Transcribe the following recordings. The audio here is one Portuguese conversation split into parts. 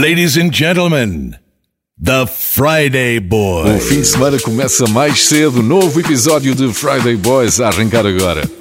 Ladies and gentlemen, The Friday Boys. O fim de semana começa mais cedo. Novo episódio de Friday Boys a arrancar agora.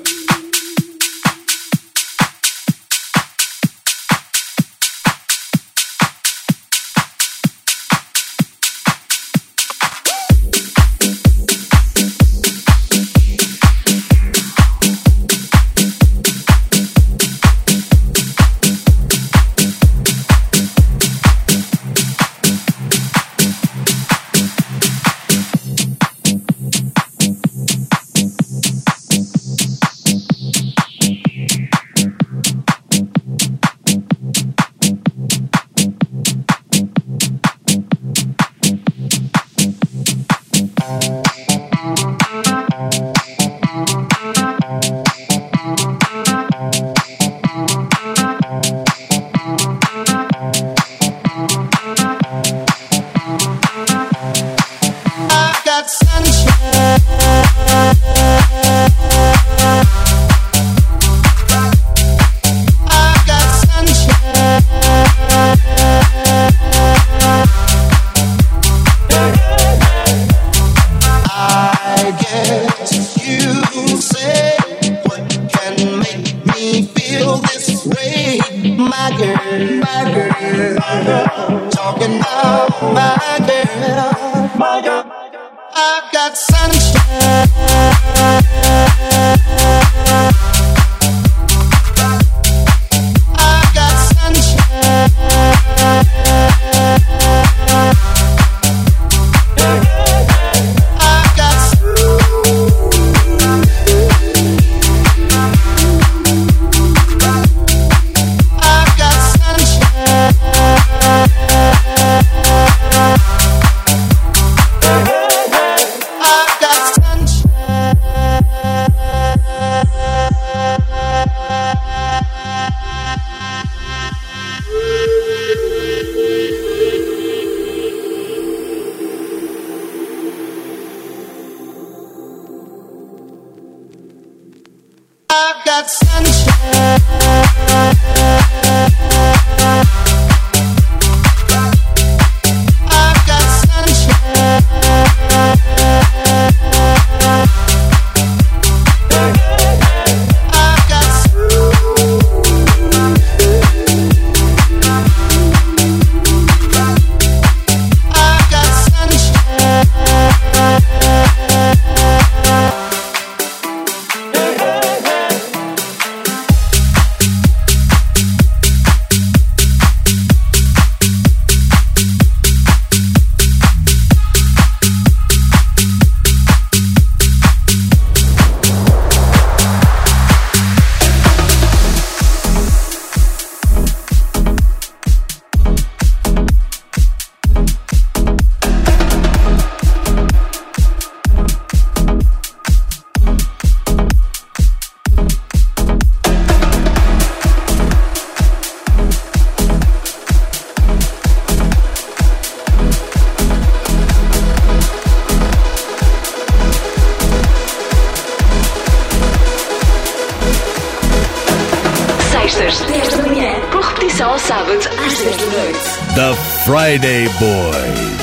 Friday Boys.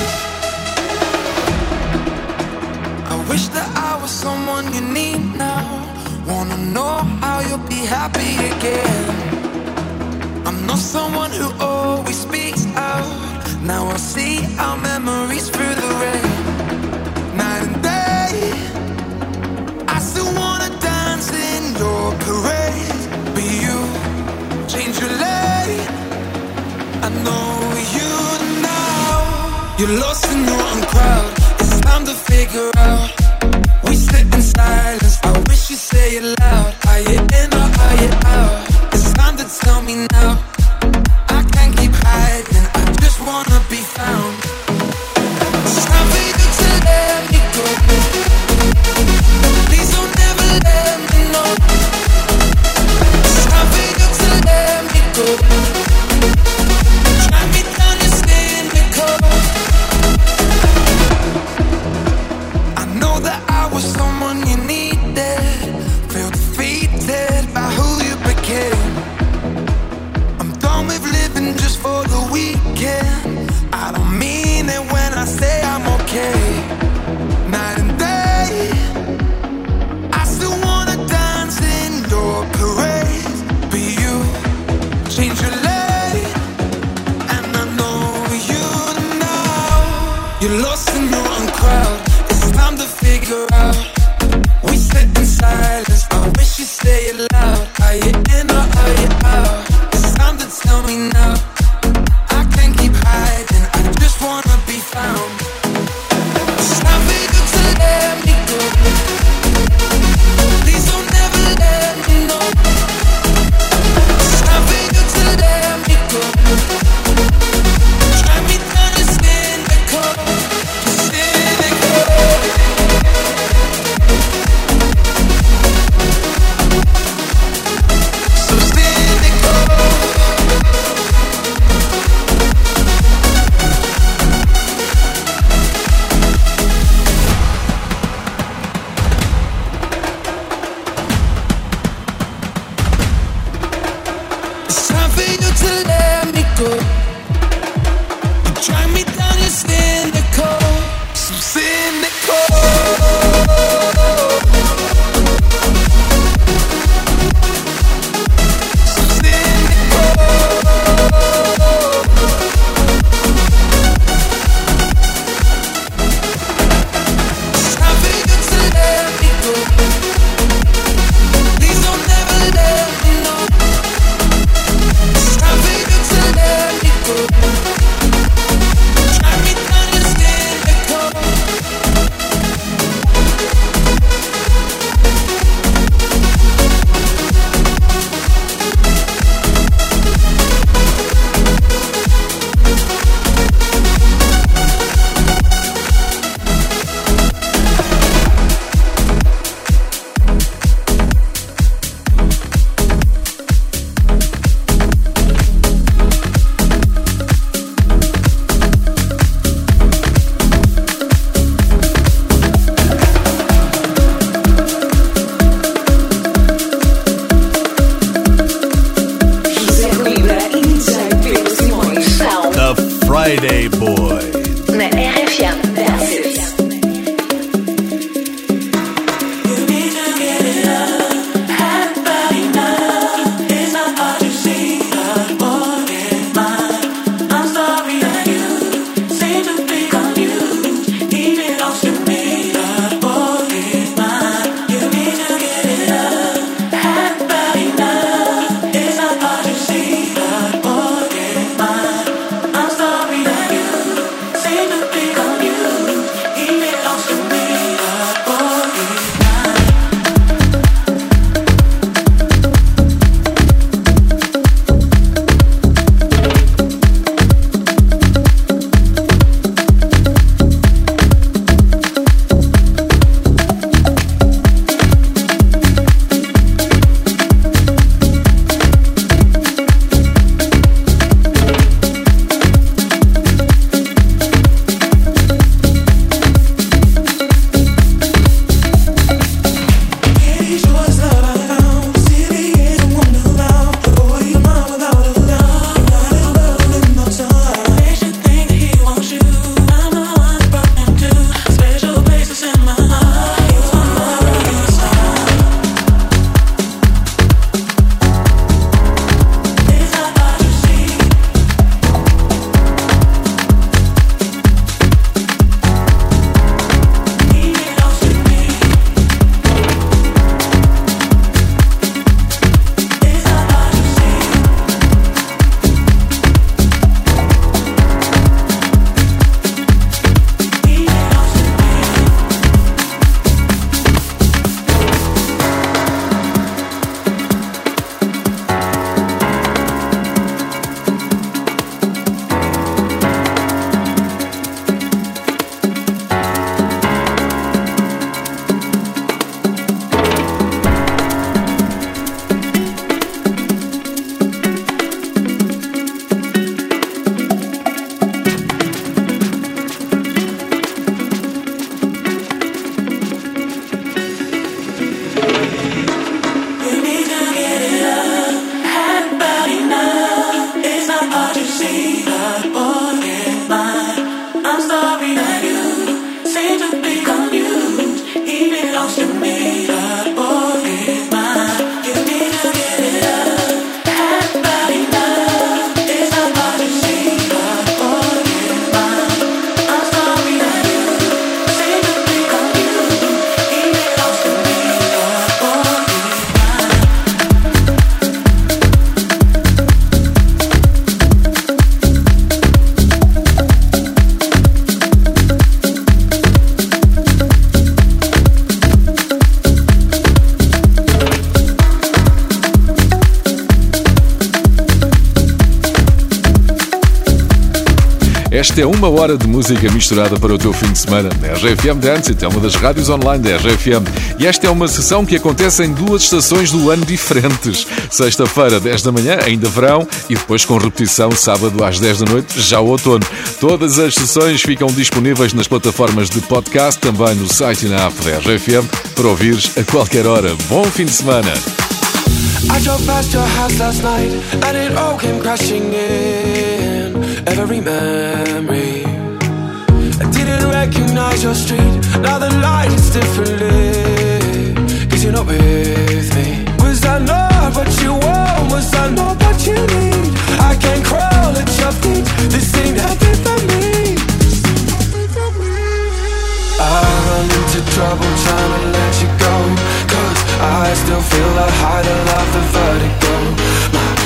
I wish that I was someone you need now. Wanna know how you'll be happy again. I'm not someone who always speaks out. Now I see our memories you're lost in your own crowd. It's time to figure Esta é uma hora de música misturada para o teu fim de semana. A RGFM Dance é uma das rádios online da RGFM. E esta é uma sessão que acontece em duas estações do ano diferentes. Sexta-feira, 10 da manhã, ainda verão, e depois com repetição sábado às 10 da noite, já o outono. Todas as sessões ficam disponíveis nas plataformas de podcast, também no site e na app da RGFM, para ouvires a qualquer hora. Bom fim de semana! I drove past your house last night and it all came crashing in. Every memory. I didn't recognize your street. Now the light is differently. Cause you're not with me. Was I not what you want? Was I not what you need? I can crawl at your feet. This ain't happy for me. I run into trouble trying to let you go. I still feel the height, love, the vertigo My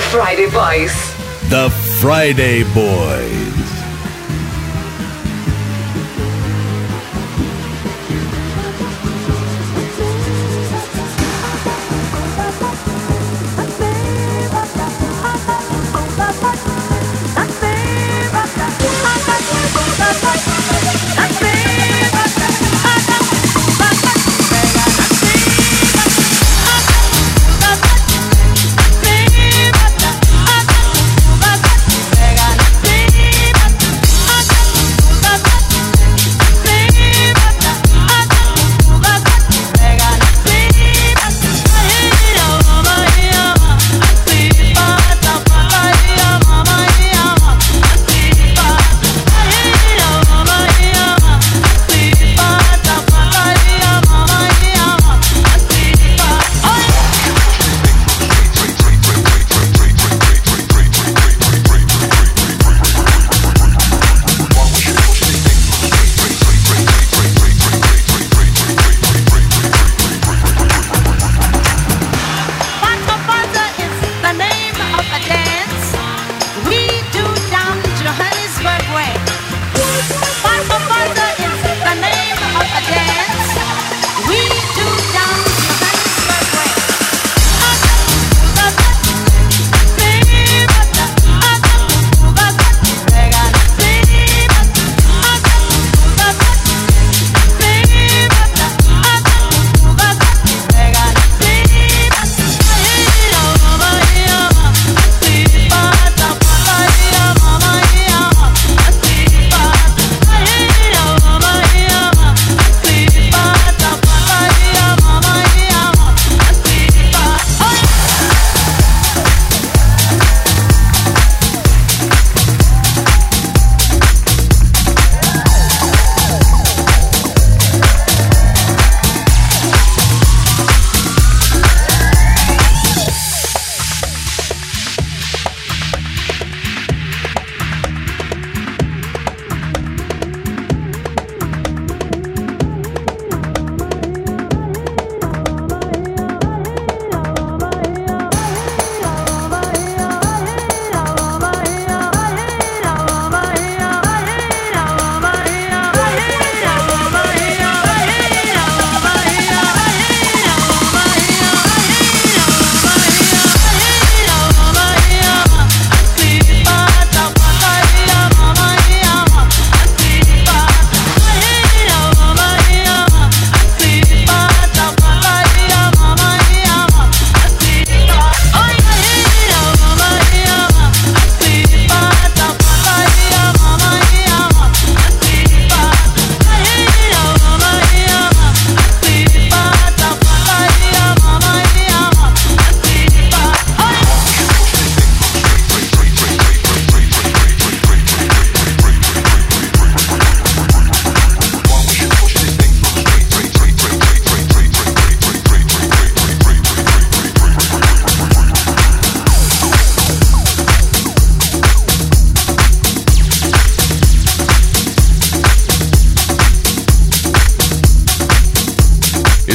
Friday Boys. The Friday Boys.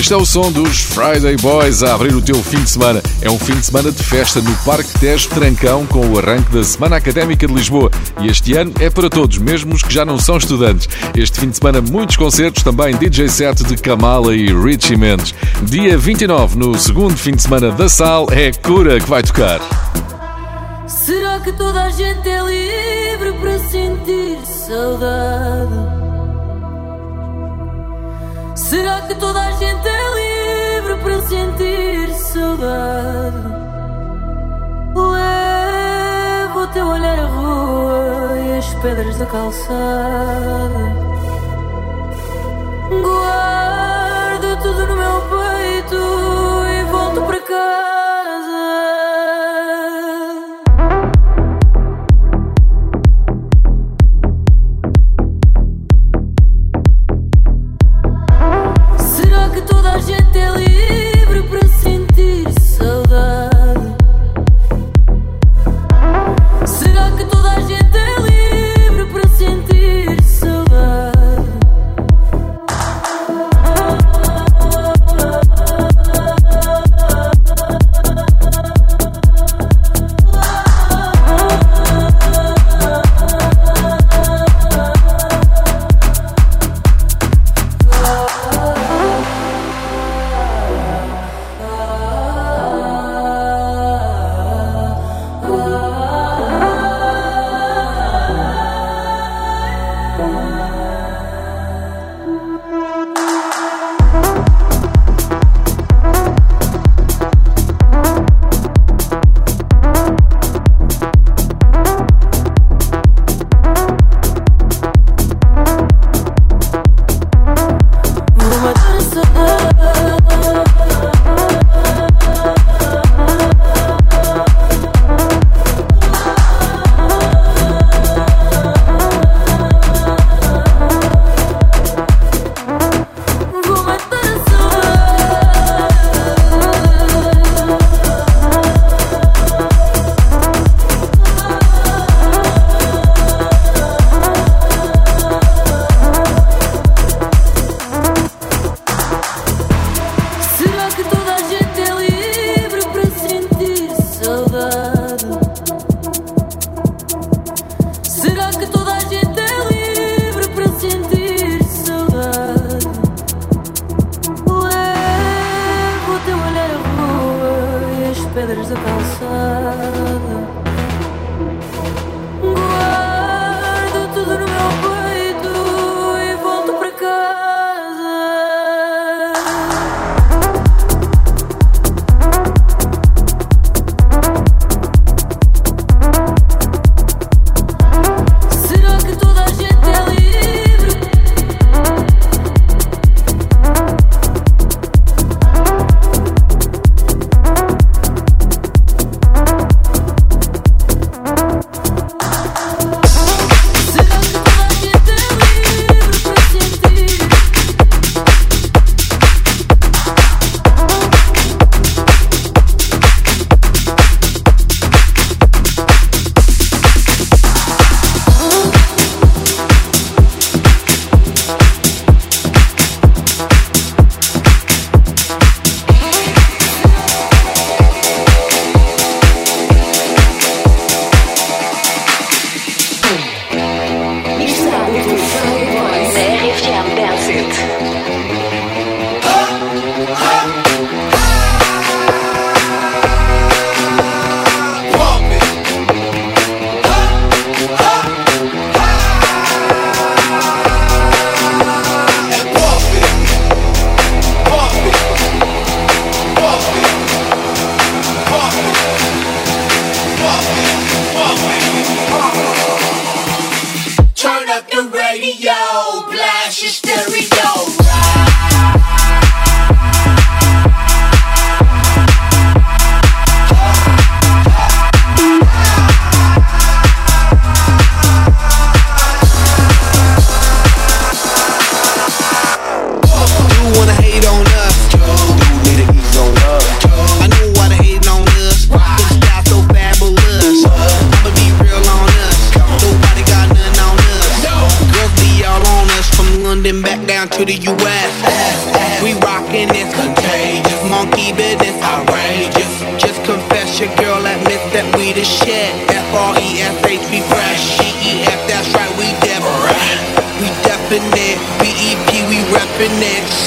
Este é o som dos Friday Boys a abrir o teu fim de semana. É um fim de semana de festa no Parque Tejo Trancão com o arranque da Semana Académica de Lisboa. E este ano é para todos, mesmo os que já não são estudantes. Este fim de semana, muitos concertos, também DJ set de Kamala e Richie Mendes. Dia 29, no segundo fim de semana da Sal, é Cura que vai tocar. Será que toda a gente é livre para sentir saudade? Será que toda a gente é livre para sentir saudade? Levo o teu olhar à rua e as pedras da calçada. Guardo tudo no meu peito e volto para casa.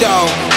show.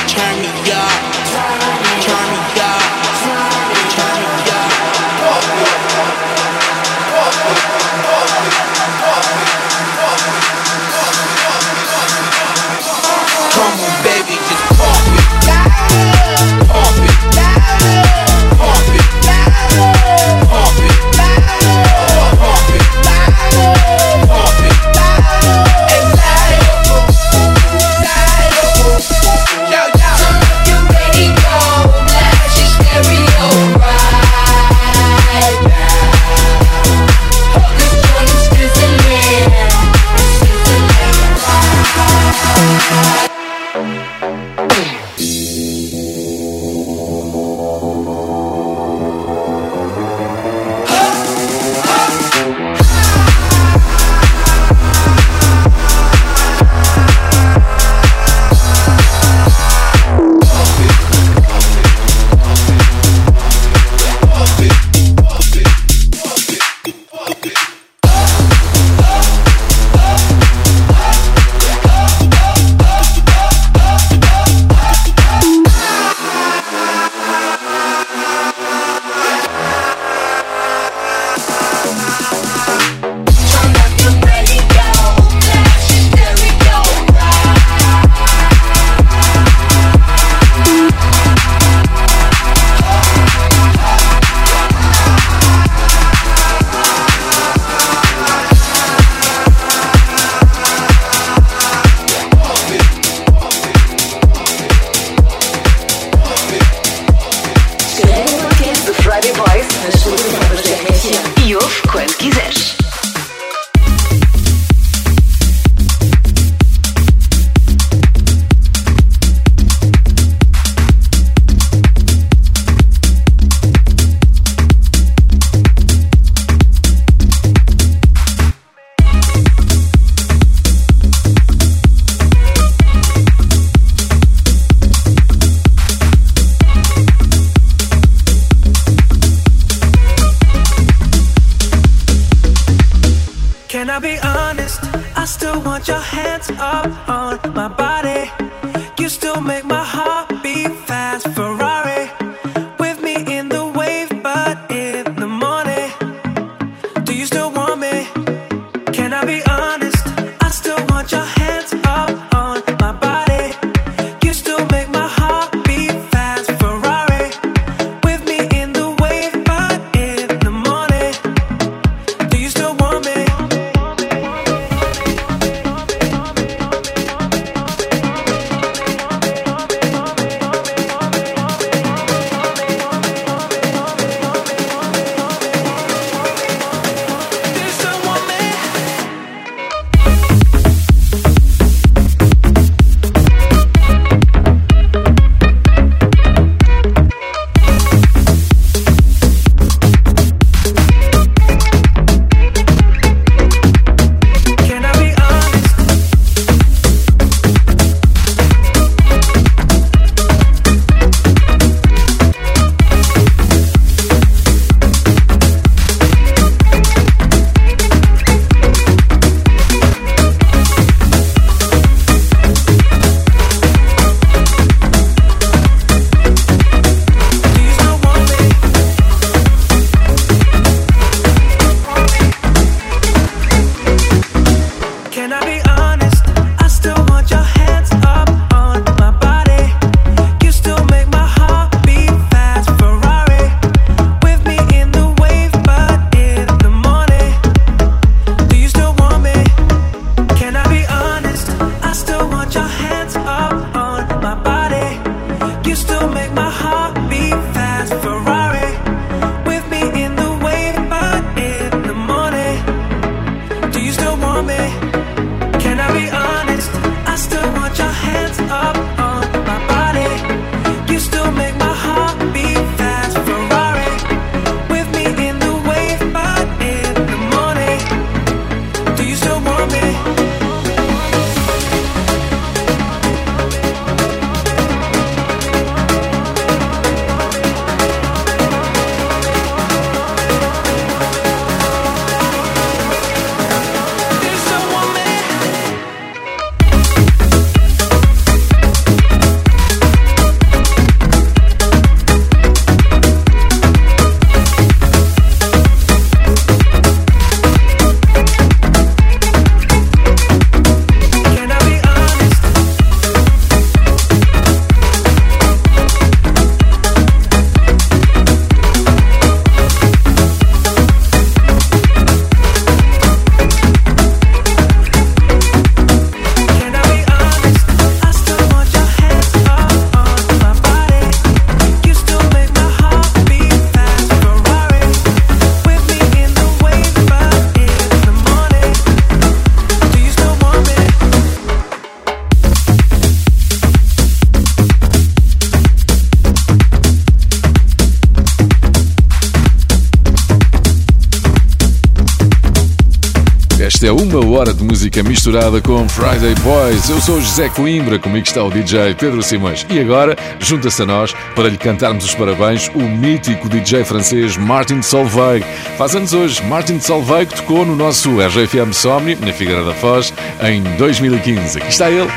música misturada com Friday Boys. Eu sou José Coimbra, comigo está o DJ Pedro Simões. E agora, junta-se a nós para lhe cantarmos os parabéns o mítico DJ francês Martin Solveig. Faz anos hoje, Martin Solveig tocou no nosso RFM Somni, na Figueira da Foz, em 2015. Aqui está ele.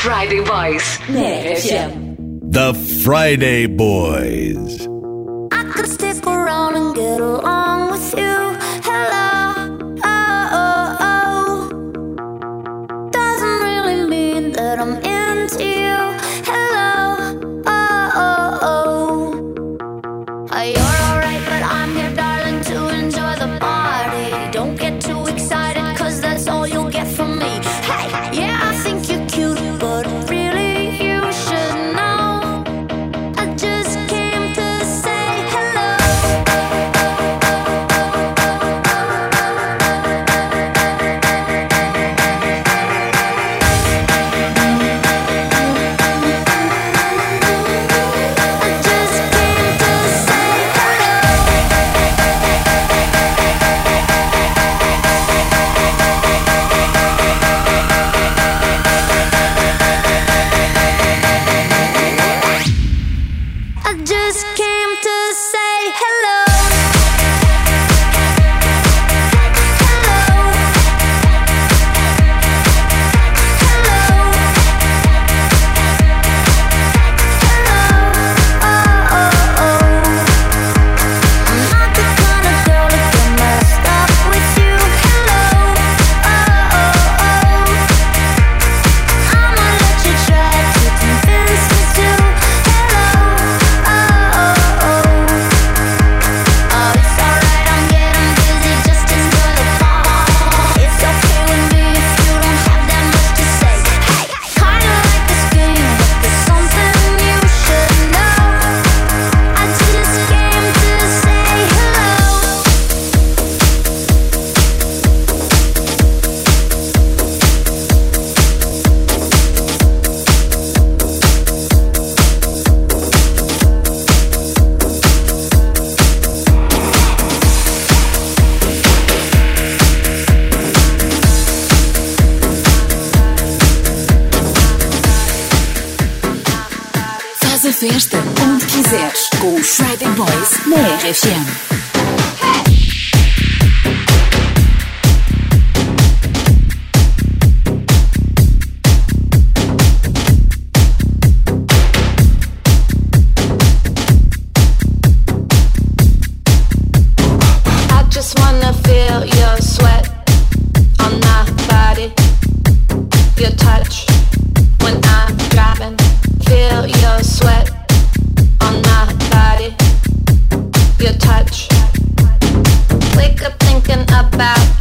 Friday Boys. The Friday Boys.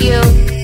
you.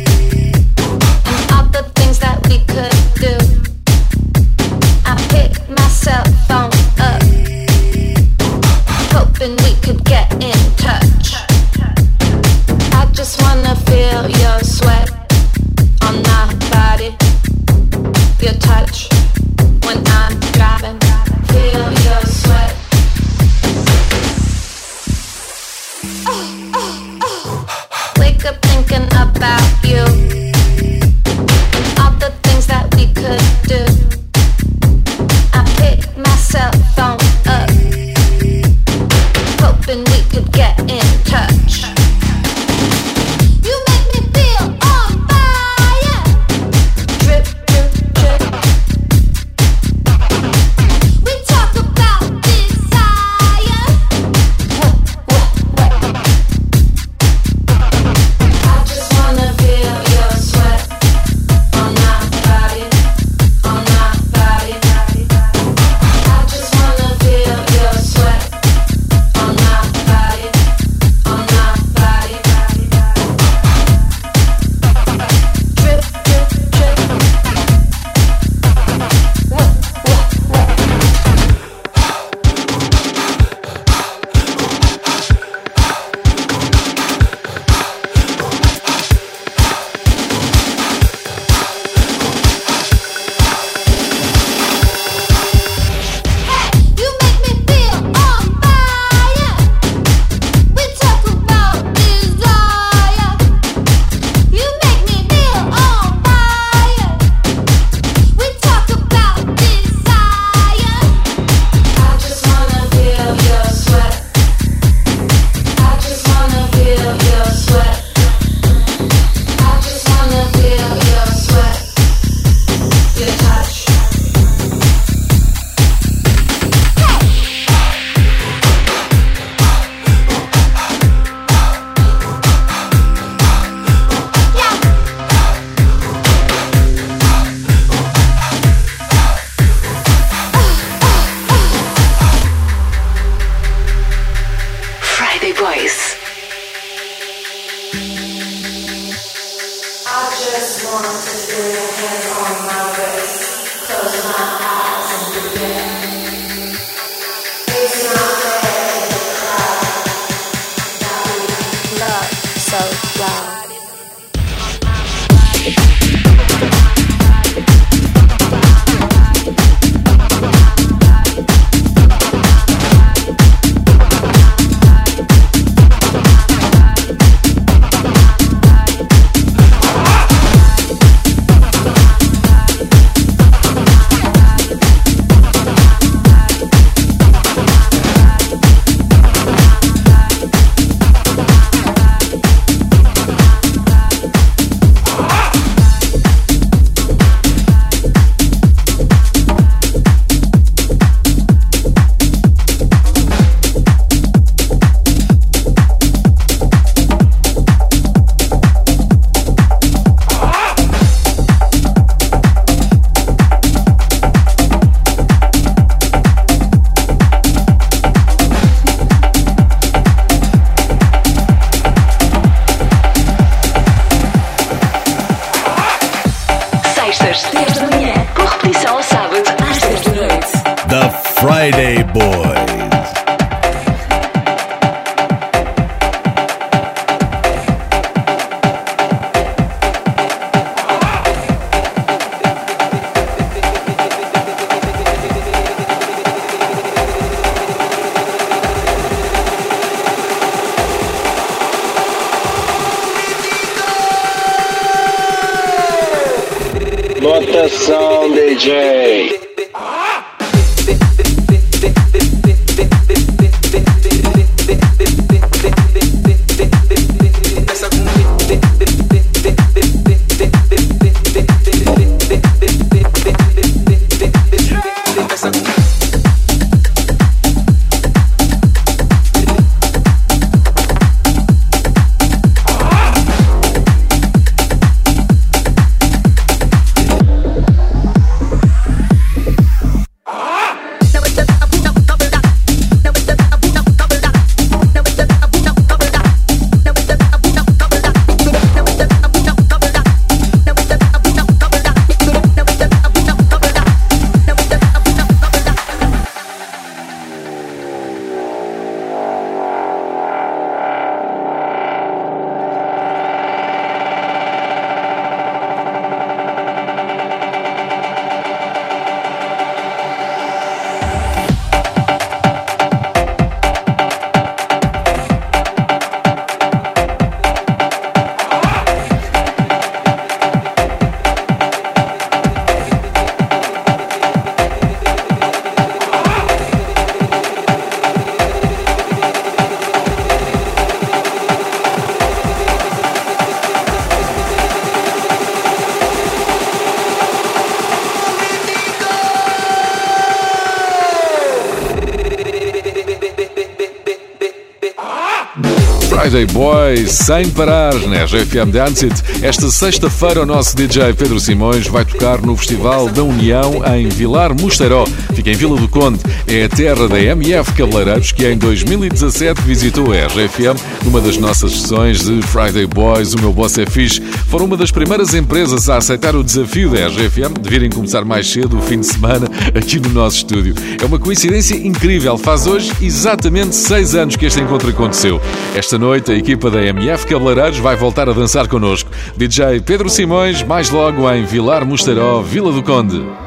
Boys, sem parar, na RFM Dance It. Esta sexta-feira, o nosso DJ Pedro Simões vai tocar no Festival da União em Vilar Mosteiró. Fica em Vila do Conde. É a terra da MF Cabeleireiros, que em 2017 visitou a RFM numa das nossas sessões de Friday Boys. O meu boss é fixe. Foram uma das primeiras empresas a aceitar o desafio da RFM de virem começar mais cedo o fim de semana aqui no nosso estúdio. É uma coincidência incrível. Faz hoje exatamente seis anos que este encontro aconteceu. Esta noite, a equipa da MF Cabeleireiros vai voltar a dançar connosco. DJ Pedro Simões, mais logo em Vilar Mosteiró, Vila do Conde.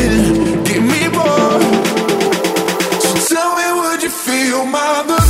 Feel my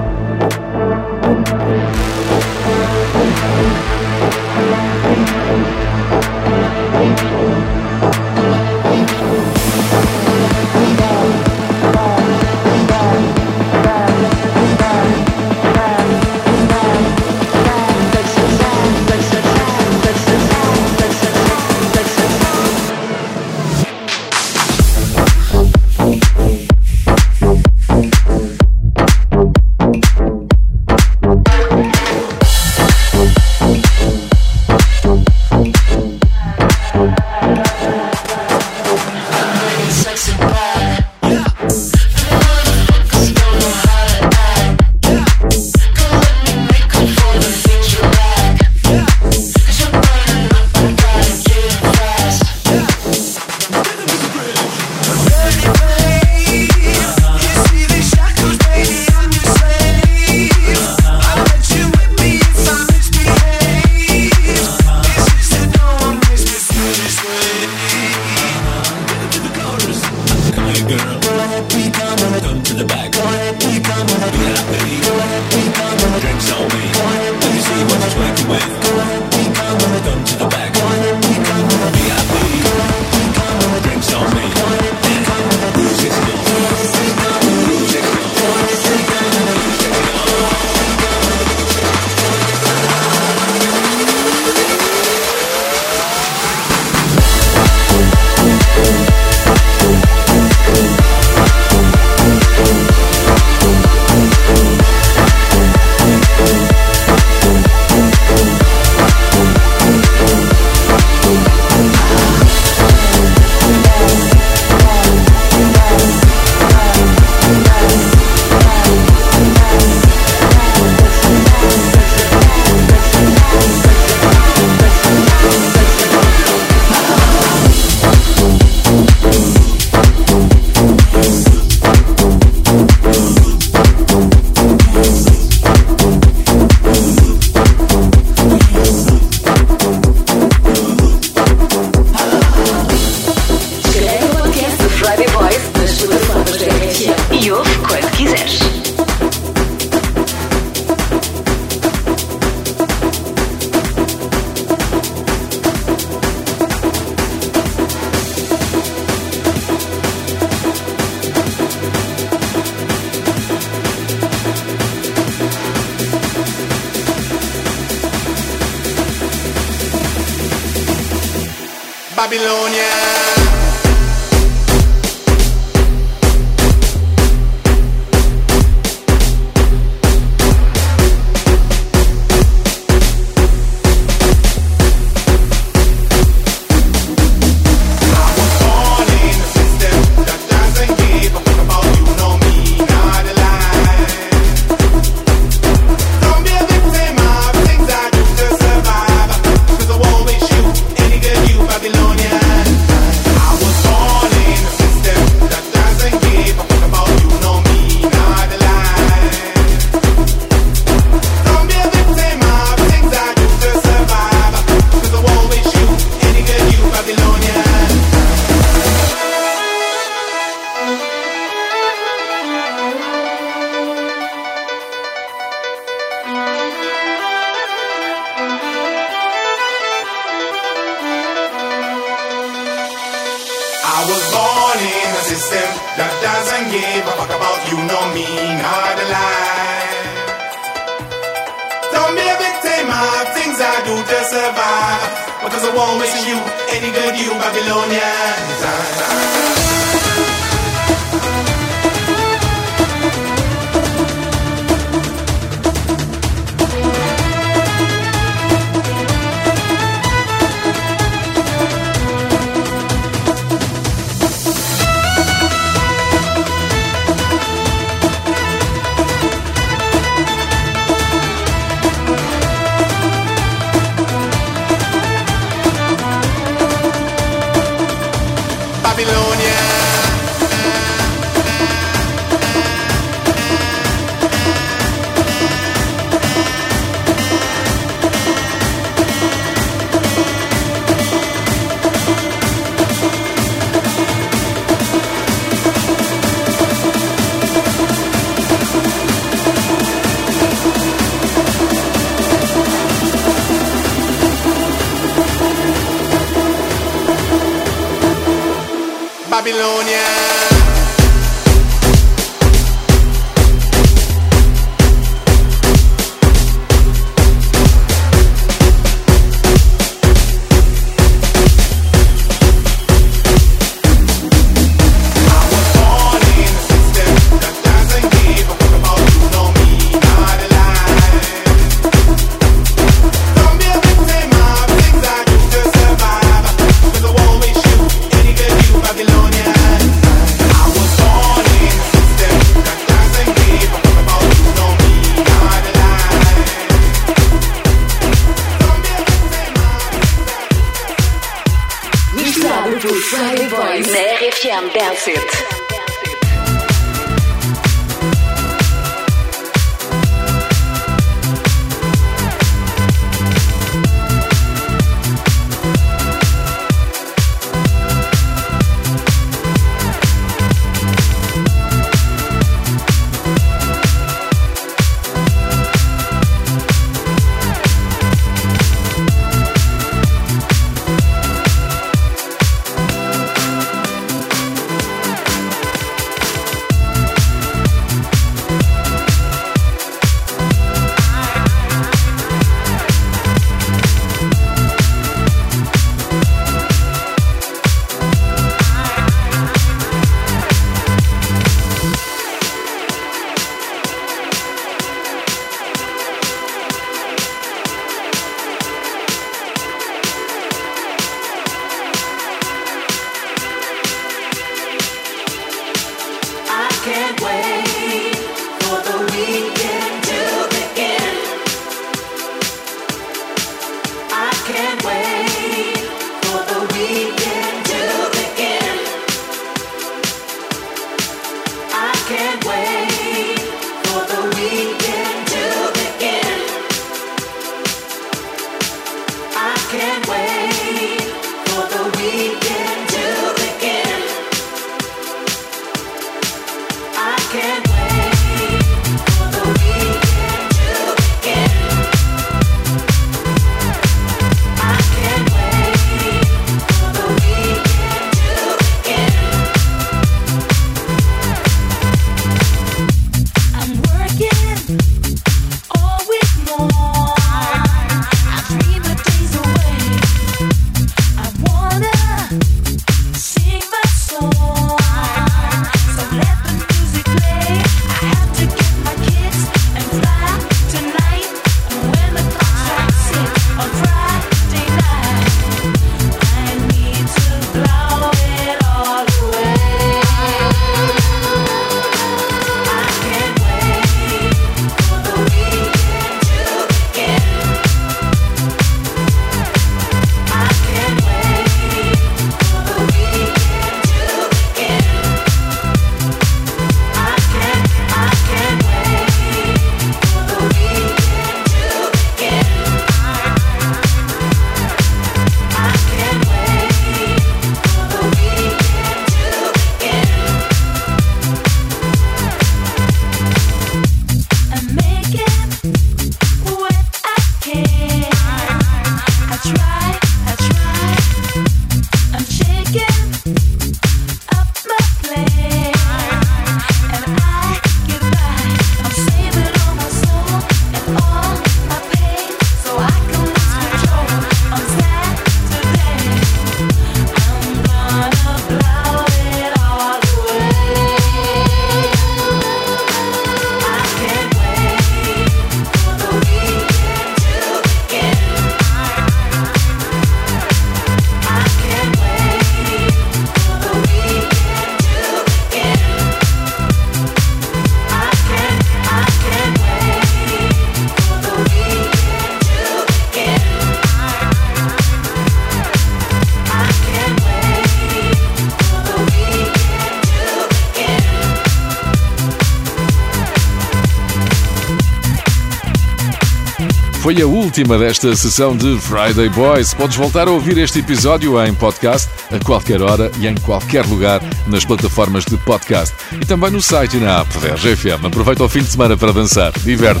última desta sessão de Friday Boys. Podes voltar a ouvir este episódio em podcast a qualquer hora e em qualquer lugar nas plataformas de podcast e também no site e na app da RGFM. Aproveita o fim de semana para dançar. Diverte.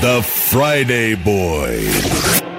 The Friday Boys.